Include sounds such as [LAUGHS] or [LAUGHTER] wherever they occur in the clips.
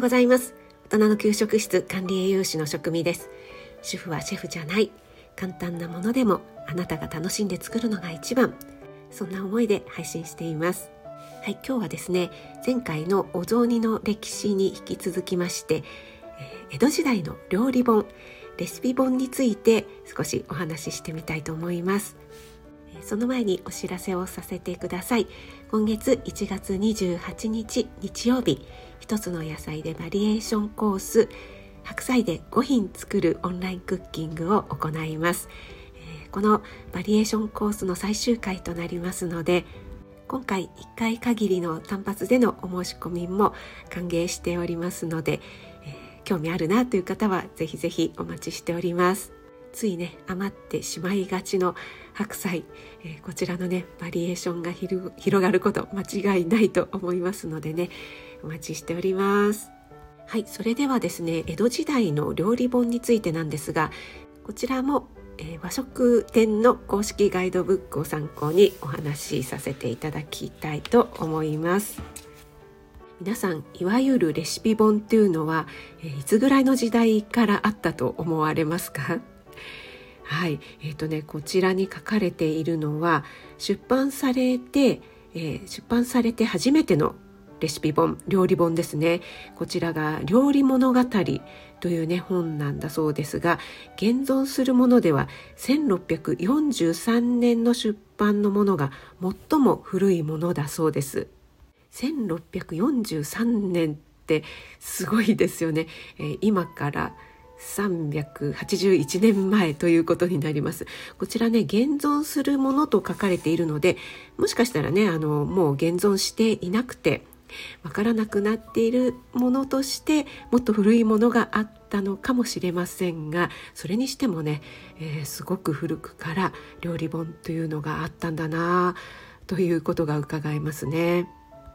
ようございます。大人の給食室管理栄養士の職味です。主婦はシェフじゃない。簡単なものでもあなたが楽しんで作るのが一番。そんな思いで配信しています。はい今日はですね前回のお雑煮の歴史に引き続きまして、えー、江戸時代の料理本レシピ本について少しお話ししてみたいと思います。その前にお知らせをさせてください。今月1月28日日曜日一つの野菜でバリエーションコース白菜で5品作るオンラインクッキングを行います、え、このバリエーションコースの最終回となりますので今回1回限りの単発でのお申し込みも歓迎しておりますので、えー、興味あるなという方はぜひぜひお待ちしております。ついね余ってしまいがちの白菜、えー、こちらのねバリエーションが広がること間違いないと思いますのでねお待ちしております。はいそれではですね江戸時代の料理本についてなんですがこちらも、えー、和食店の公式ガイドブックを参考にお話しさせていただきたいと思います。皆さんいわゆるレシピ本っていうのは、えー、いつぐらいの時代からあったと思われますか？はい、えーとね、こちらに書かれているのは出版されて、えー、出版されて初めてのレシピ本料理本ですね。こちらが「料理物語」というね本なんだそうですが現存するものでは1643年の出版のものが最も古いものだそうです。1643年ってすごいですよね、えー、今から381年前ということになりますこちらね現存するものと書かれているのでもしかしたらねあのもう現存していなくてわからなくなっているものとしてもっと古いものがあったのかもしれませんがそれにしてもね、えー、すごく古くから料理本というのがあったんだなということが伺えますね。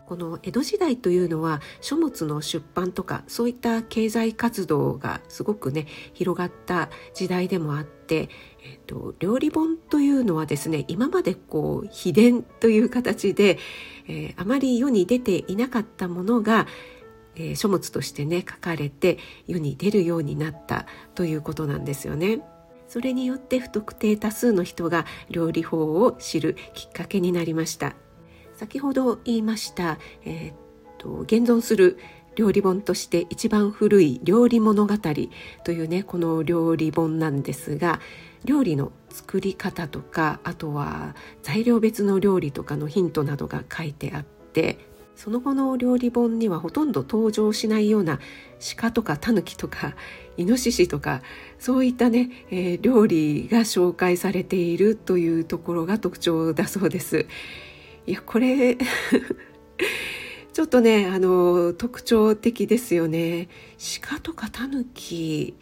この江戸時代というのは書物の出版とかそういった経済活動がすごくね広がった時代でもあって、えーと、料理本というのはですね今までこう秘伝という形で、えー、あまり世に出ていなかったものが、えー、書物としてね書かれて世に出るようになったということなんですよね。それによって不特定多数の人が料理法を知るきっかけになりました。先ほど言いました、えー、っと現存する料理本として一番古い「料理物語」というねこの料理本なんですが料理の作り方とかあとは材料別の料理とかのヒントなどが書いてあってその後の料理本にはほとんど登場しないような鹿とかタヌキとかイノシシとかそういったね、えー、料理が紹介されているというところが特徴だそうです。いやこれ [LAUGHS] ちょっとねあの特徴的ですよね。鹿とかタヌキ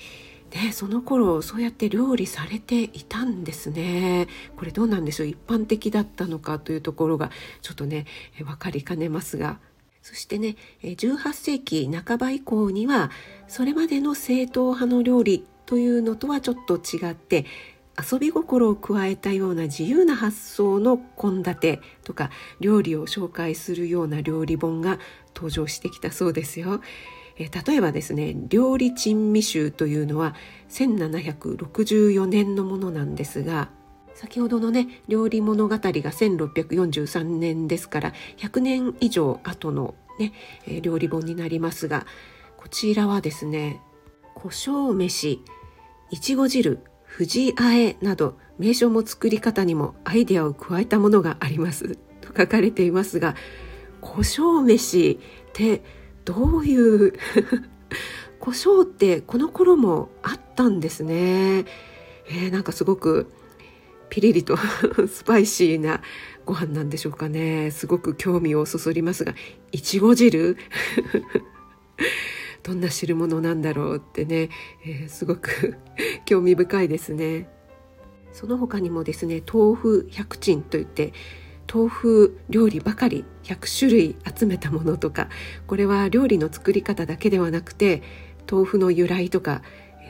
ね、その頃そうやって料理されていたんですね。これどうなんでしょう？一般的だったのかというところがちょっとね分かりかねますが。そしてね18世紀半ば以降にはそれまでの正統派の料理というのとはちょっと違って遊び心を加えたような自由な発想の献立とか料理を紹介するような料理本が登場してきたそうですよ。え例えばですね「料理珍味集」というのは1764年のものなんですが先ほどのね「料理物語」が1643年ですから100年以上後のね、え料理本になりますがこちらはですね胡椒飯いちご汁藤あえなど名称も作り方にもアイデアを加えたものがあります。と書かれていますが胡椒飯ってどういう [LAUGHS] 胡椒ってこの頃もあったんですね、えー、なんかすごくピリリと [LAUGHS] スパイシーなご飯なんでしょうかね。すごく興味をそそりますがいちご汁？[LAUGHS] どんな汁物なんだろうってね、えー、すごく [LAUGHS] 興味深いですね。その他にもですね豆腐百珍といって豆腐料理ばかり100種類集めたものとかこれは料理の作り方だけではなくて豆腐の由来とか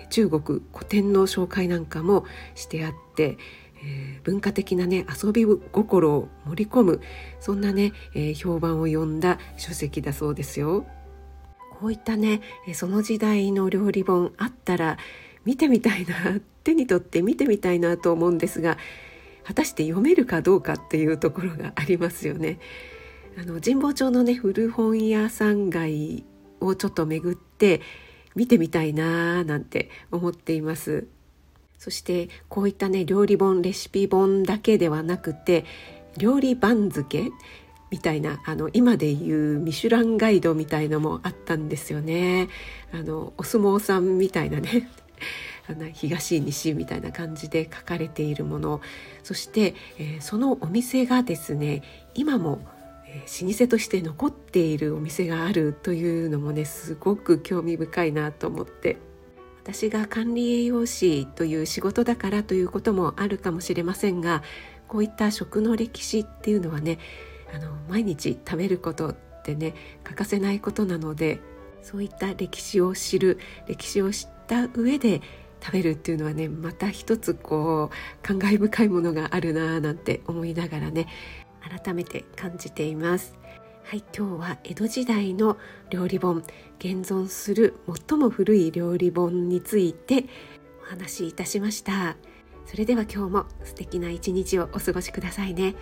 中国古典の紹介なんかもしてあって、えー、文化的なね遊び心を盛り込むそんなね、えー、評判を呼んだ書籍だそうですよ。こういったねその時代の料理本あったら見てみたいな手に取って見てみたいなと思うんですが果たして読めるかどうかっていうところがありますよね。あの神保町のね古本屋さん街をちょっと巡って見てみたいなーなんて思っています。そしてこういったね料理本レシピ本だけではなくて料理番付みたいなあの今でいうミシュランガイドみたいのもあったんですよね。あのお相撲さんみたいなね [LAUGHS] あの東西みたいな感じで書かれているものそして、えー、そのお店がですね今も老舗として残っているお店があるというのもねすごく興味深いなと思って私が管理栄養士という仕事だからということもあるかもしれませんがこういった食の歴史っていうのはねあの毎日食べることってね欠かせないことなのでそういった歴史を知る歴史を知った上で食べるっていうのはねまた一つこう感慨深いものがあるなぁなんて思いながらね改めて感じています。はい今日は江戸時代の料理本現存する最も古い料理本についてお話しいたしました。それでは今日も素敵な一日をお過ごしくださいね。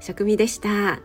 食味でした。